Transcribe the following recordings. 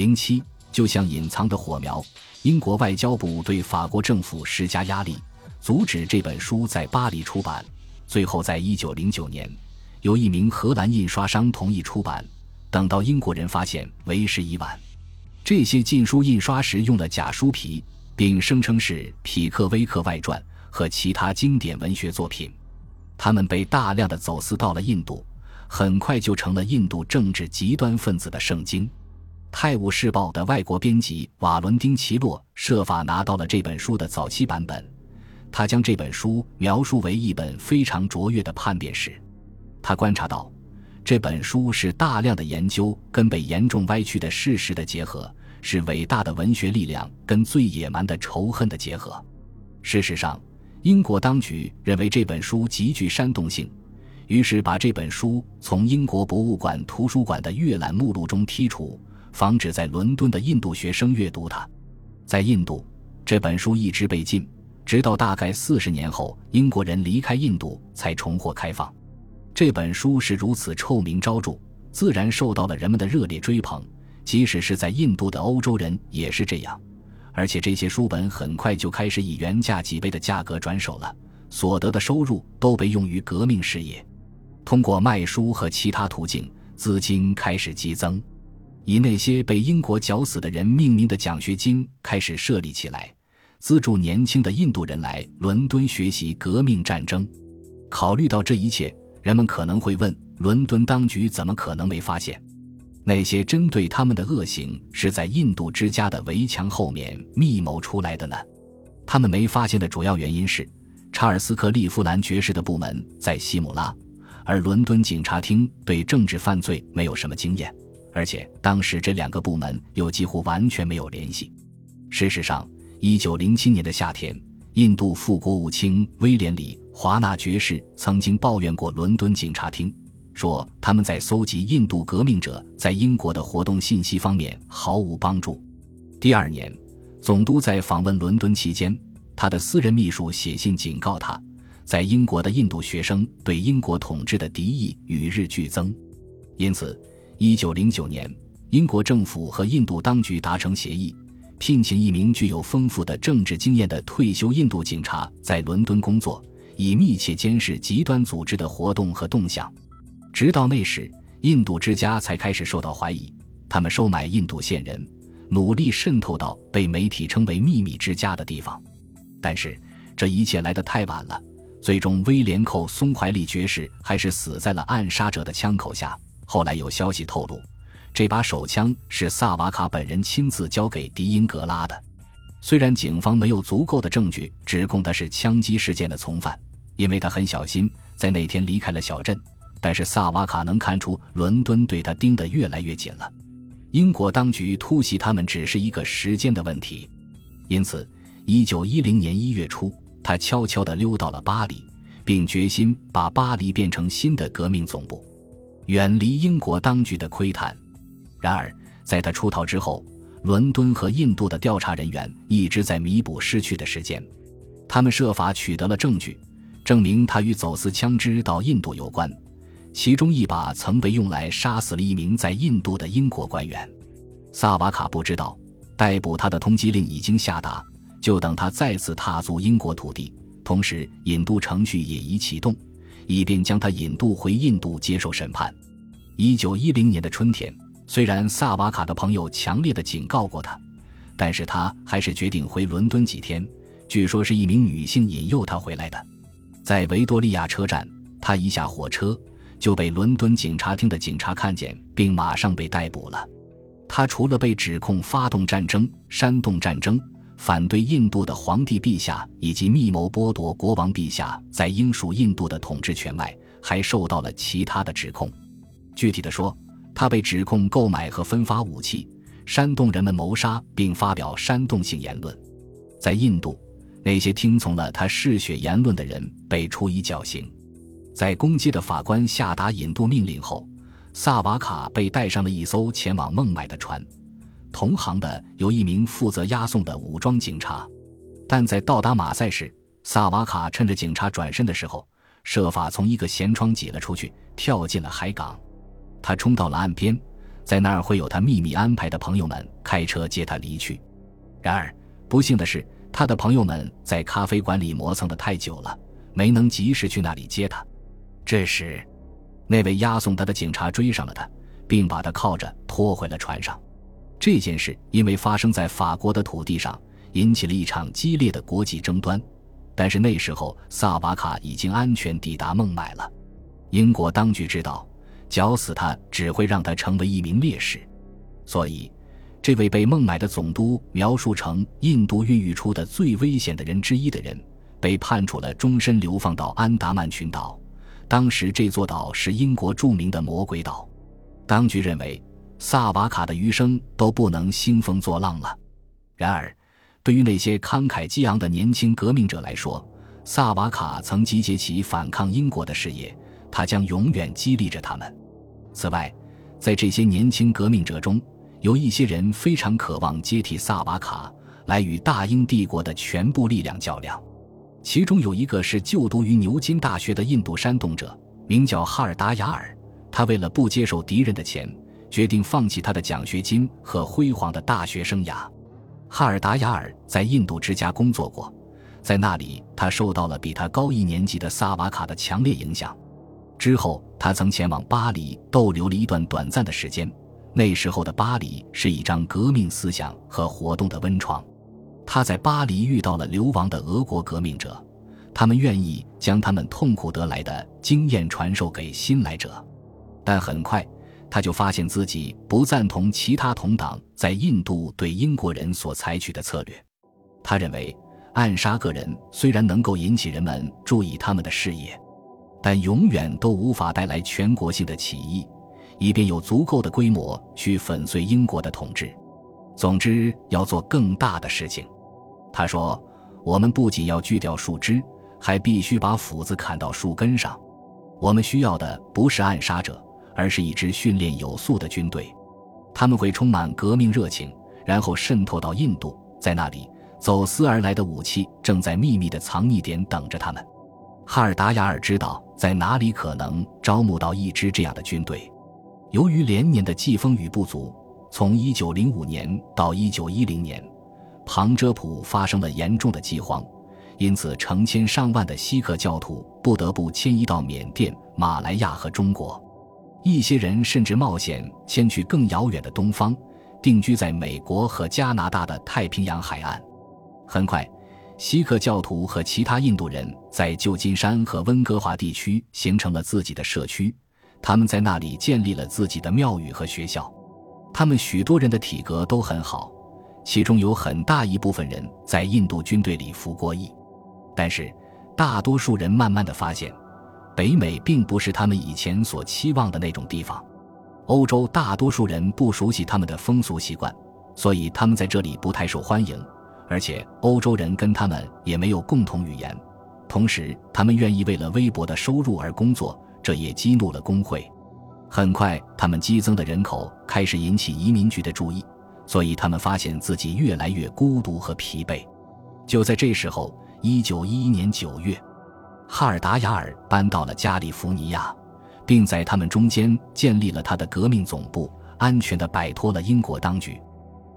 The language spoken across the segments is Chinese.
零七，就像隐藏的火苗，英国外交部对法国政府施加压力，阻止这本书在巴黎出版。最后，在一九零九年，由一名荷兰印刷商同意出版。等到英国人发现，为时已晚。这些禁书印刷时用了假书皮，并声称是匹克威克外传和其他经典文学作品。他们被大量的走私到了印度，很快就成了印度政治极端分子的圣经。《泰晤士报》的外国编辑瓦伦丁·奇洛设法拿到了这本书的早期版本，他将这本书描述为一本非常卓越的叛变史。他观察到，这本书是大量的研究跟被严重歪曲的事实的结合，是伟大的文学力量跟最野蛮的仇恨的结合。事实上，英国当局认为这本书极具煽动性，于是把这本书从英国博物馆图书馆的阅览目录中剔除。防止在伦敦的印度学生阅读它。在印度，这本书一直被禁，直到大概四十年后，英国人离开印度才重获开放。这本书是如此臭名昭著，自然受到了人们的热烈追捧。即使是在印度的欧洲人也是这样。而且这些书本很快就开始以原价几倍的价格转手了，所得的收入都被用于革命事业。通过卖书和其他途径，资金开始激增。以那些被英国绞死的人命名的奖学金开始设立起来，资助年轻的印度人来伦敦学习革命战争。考虑到这一切，人们可能会问：伦敦当局怎么可能没发现那些针对他们的恶行是在印度之家的围墙后面密谋出来的呢？他们没发现的主要原因是，查尔斯·克利夫兰爵士的部门在西姆拉，而伦敦警察厅对政治犯罪没有什么经验。而且当时这两个部门又几乎完全没有联系。事实上，一九零七年的夏天，印度副国务卿威廉·里华纳爵士曾经抱怨过伦敦警察厅，说他们在搜集印度革命者在英国的活动信息方面毫无帮助。第二年，总督在访问伦敦期间，他的私人秘书写信警告他，在英国的印度学生对英国统治的敌意与日俱增，因此。一九零九年，英国政府和印度当局达成协议，聘请一名具有丰富的政治经验的退休印度警察在伦敦工作，以密切监视极端组织的活动和动向。直到那时，印度之家才开始受到怀疑。他们收买印度线人，努力渗透到被媒体称为“秘密之家”的地方。但是，这一切来得太晚了。最终，威廉·寇松怀利爵士还是死在了暗杀者的枪口下。后来有消息透露，这把手枪是萨瓦卡本人亲自交给迪英格拉的。虽然警方没有足够的证据指控他是枪击事件的从犯，因为他很小心，在那天离开了小镇，但是萨瓦卡能看出伦敦对他盯得越来越紧了。英国当局突袭他们只是一个时间的问题，因此，一九一零年一月初，他悄悄地溜到了巴黎，并决心把巴黎变成新的革命总部。远离英国当局的窥探。然而，在他出逃之后，伦敦和印度的调查人员一直在弥补失去的时间。他们设法取得了证据，证明他与走私枪支到印度有关。其中一把曾被用来杀死了一名在印度的英国官员。萨瓦卡不知道，逮捕他的通缉令已经下达，就等他再次踏足英国土地。同时，引渡程序也已启动。以便将他引渡回印度接受审判。一九一零年的春天，虽然萨瓦卡的朋友强烈的警告过他，但是他还是决定回伦敦几天。据说是一名女性引诱他回来的。在维多利亚车站，他一下火车就被伦敦警察厅的警察看见，并马上被逮捕了。他除了被指控发动战争、煽动战争。反对印度的皇帝陛下以及密谋剥夺国王陛下在英属印度的统治权外，还受到了其他的指控。具体的说，他被指控购买和分发武器，煽动人们谋杀，并发表煽动性言论。在印度，那些听从了他嗜血言论的人被处以绞刑。在攻击的法官下达引渡命令后，萨瓦卡被带上了一艘前往孟买的船。同行的有一名负责押送的武装警察，但在到达马赛时，萨瓦卡趁着警察转身的时候，设法从一个舷窗挤了出去，跳进了海港。他冲到了岸边，在那儿会有他秘密安排的朋友们开车接他离去。然而，不幸的是，他的朋友们在咖啡馆里磨蹭的太久了，没能及时去那里接他。这时，那位押送他的警察追上了他，并把他铐着拖回了船上。这件事因为发生在法国的土地上，引起了一场激烈的国际争端。但是那时候，萨瓦卡已经安全抵达孟买了。英国当局知道，绞死他只会让他成为一名烈士，所以，这位被孟买的总督描述成印度孕育出的最危险的人之一的人，被判处了终身流放到安达曼群岛。当时这座岛是英国著名的魔鬼岛。当局认为，萨瓦卡的余生都不能兴风作浪了。然而，对于那些慷慨激昂的年轻革命者来说，萨瓦卡曾集结起反抗英国的事业。他将永远激励着他们。此外，在这些年轻革命者中，有一些人非常渴望接替萨瓦卡，来与大英帝国的全部力量较量。其中有一个是就读于牛津大学的印度煽动者，名叫哈尔达雅尔。他为了不接受敌人的钱，决定放弃他的奖学金和辉煌的大学生涯。哈尔达雅尔在印度之家工作过，在那里他受到了比他高一年级的萨瓦卡的强烈影响。之后，他曾前往巴黎逗留了一段短暂的时间。那时候的巴黎是一张革命思想和活动的温床。他在巴黎遇到了流亡的俄国革命者，他们愿意将他们痛苦得来的经验传授给新来者。但很快，他就发现自己不赞同其他同党在印度对英国人所采取的策略。他认为，暗杀个人虽然能够引起人们注意他们的事业。但永远都无法带来全国性的起义，以便有足够的规模去粉碎英国的统治。总之，要做更大的事情。他说：“我们不仅要锯掉树枝，还必须把斧子砍到树根上。我们需要的不是暗杀者，而是一支训练有素的军队。他们会充满革命热情，然后渗透到印度，在那里，走私而来的武器正在秘密的藏匿点等着他们。”哈尔达雅尔知道在哪里可能招募到一支这样的军队。由于连年的季风雨不足，从1905年到1910年，旁遮普发生了严重的饥荒，因此成千上万的锡克教徒不得不迁移到缅甸、马来亚和中国。一些人甚至冒险迁去更遥远的东方，定居在美国和加拿大的太平洋海岸。很快。锡克教徒和其他印度人在旧金山和温哥华地区形成了自己的社区，他们在那里建立了自己的庙宇和学校。他们许多人的体格都很好，其中有很大一部分人在印度军队里服过役。但是，大多数人慢慢的发现，北美并不是他们以前所期望的那种地方。欧洲大多数人不熟悉他们的风俗习惯，所以他们在这里不太受欢迎。而且欧洲人跟他们也没有共同语言，同时他们愿意为了微薄的收入而工作，这也激怒了工会。很快，他们激增的人口开始引起移民局的注意，所以他们发现自己越来越孤独和疲惫。就在这时候，一九一一年九月，哈尔达雅尔搬到了加利福尼亚，并在他们中间建立了他的革命总部，安全地摆脱了英国当局。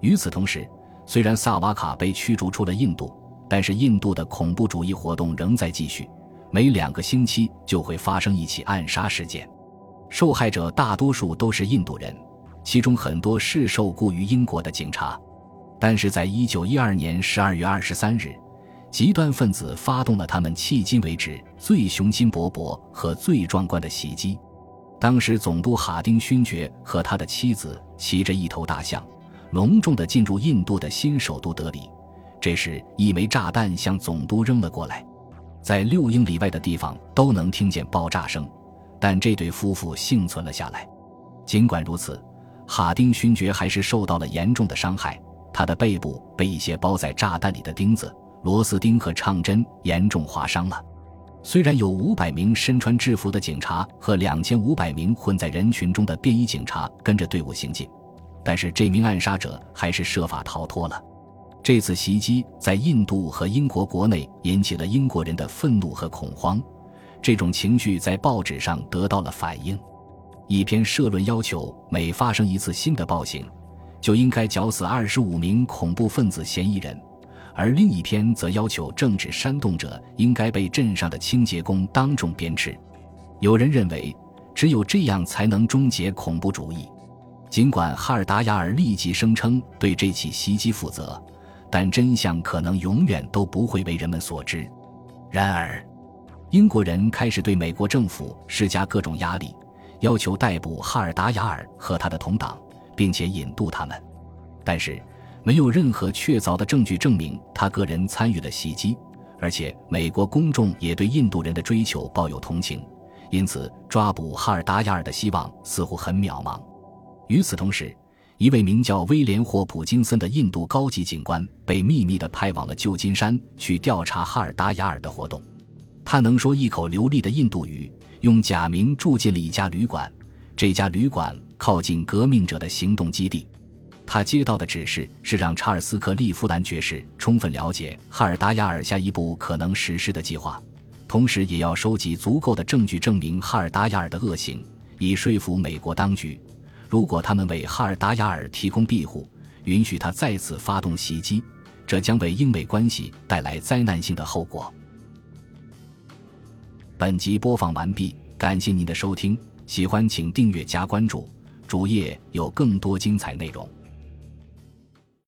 与此同时，虽然萨瓦卡被驱逐出了印度，但是印度的恐怖主义活动仍在继续。每两个星期就会发生一起暗杀事件，受害者大多数都是印度人，其中很多是受雇于英国的警察。但是在一九一二年十二月二十三日，极端分子发动了他们迄今为止最雄心勃勃和最壮观的袭击。当时总督哈丁勋爵和他的妻子骑着一头大象。隆重地进入印度的新首都德里，这时一枚炸弹向总督扔了过来，在六英里外的地方都能听见爆炸声，但这对夫妇幸存了下来。尽管如此，哈丁勋爵还是受到了严重的伤害，他的背部被一些包在炸弹里的钉子、螺丝钉和唱针严重划伤了。虽然有五百名身穿制服的警察和两千五百名混在人群中的便衣警察跟着队伍行进。但是这名暗杀者还是设法逃脱了。这次袭击在印度和英国国内引起了英国人的愤怒和恐慌，这种情绪在报纸上得到了反应。一篇社论要求每发生一次新的暴行，就应该绞死二十五名恐怖分子嫌疑人，而另一篇则要求政治煽动者应该被镇上的清洁工当众鞭笞。有人认为，只有这样才能终结恐怖主义。尽管哈尔达雅尔立即声称对这起袭击负责，但真相可能永远都不会为人们所知。然而，英国人开始对美国政府施加各种压力。要求逮捕哈尔达雅尔和他的同党，并且引渡他们，但是没有任何确凿的证据证明他个人参与了袭击，而且美国公众也对印度人的追求抱有同情，因此抓捕哈尔达雅尔的希望似乎很渺茫。与此同时，一位名叫威廉霍普金森的印度高级警官被秘密地派往了旧金山去调查哈尔达雅尔的活动，他能说一口流利的印度语。用假名住进了一家旅馆，这家旅馆靠近革命者的行动基地。他接到的指示是让查尔斯·克利夫兰爵士充分了解哈尔达雅尔下一步可能实施的计划，同时也要收集足够的证据证明哈尔达雅尔的恶行，以说服美国当局，如果他们为哈尔达雅尔提供庇护，允许他再次发动袭击，这将为英美关系带来灾难性的后果。本集播放完毕，感谢您的收听，喜欢请订阅加关注，主页有更多精彩内容。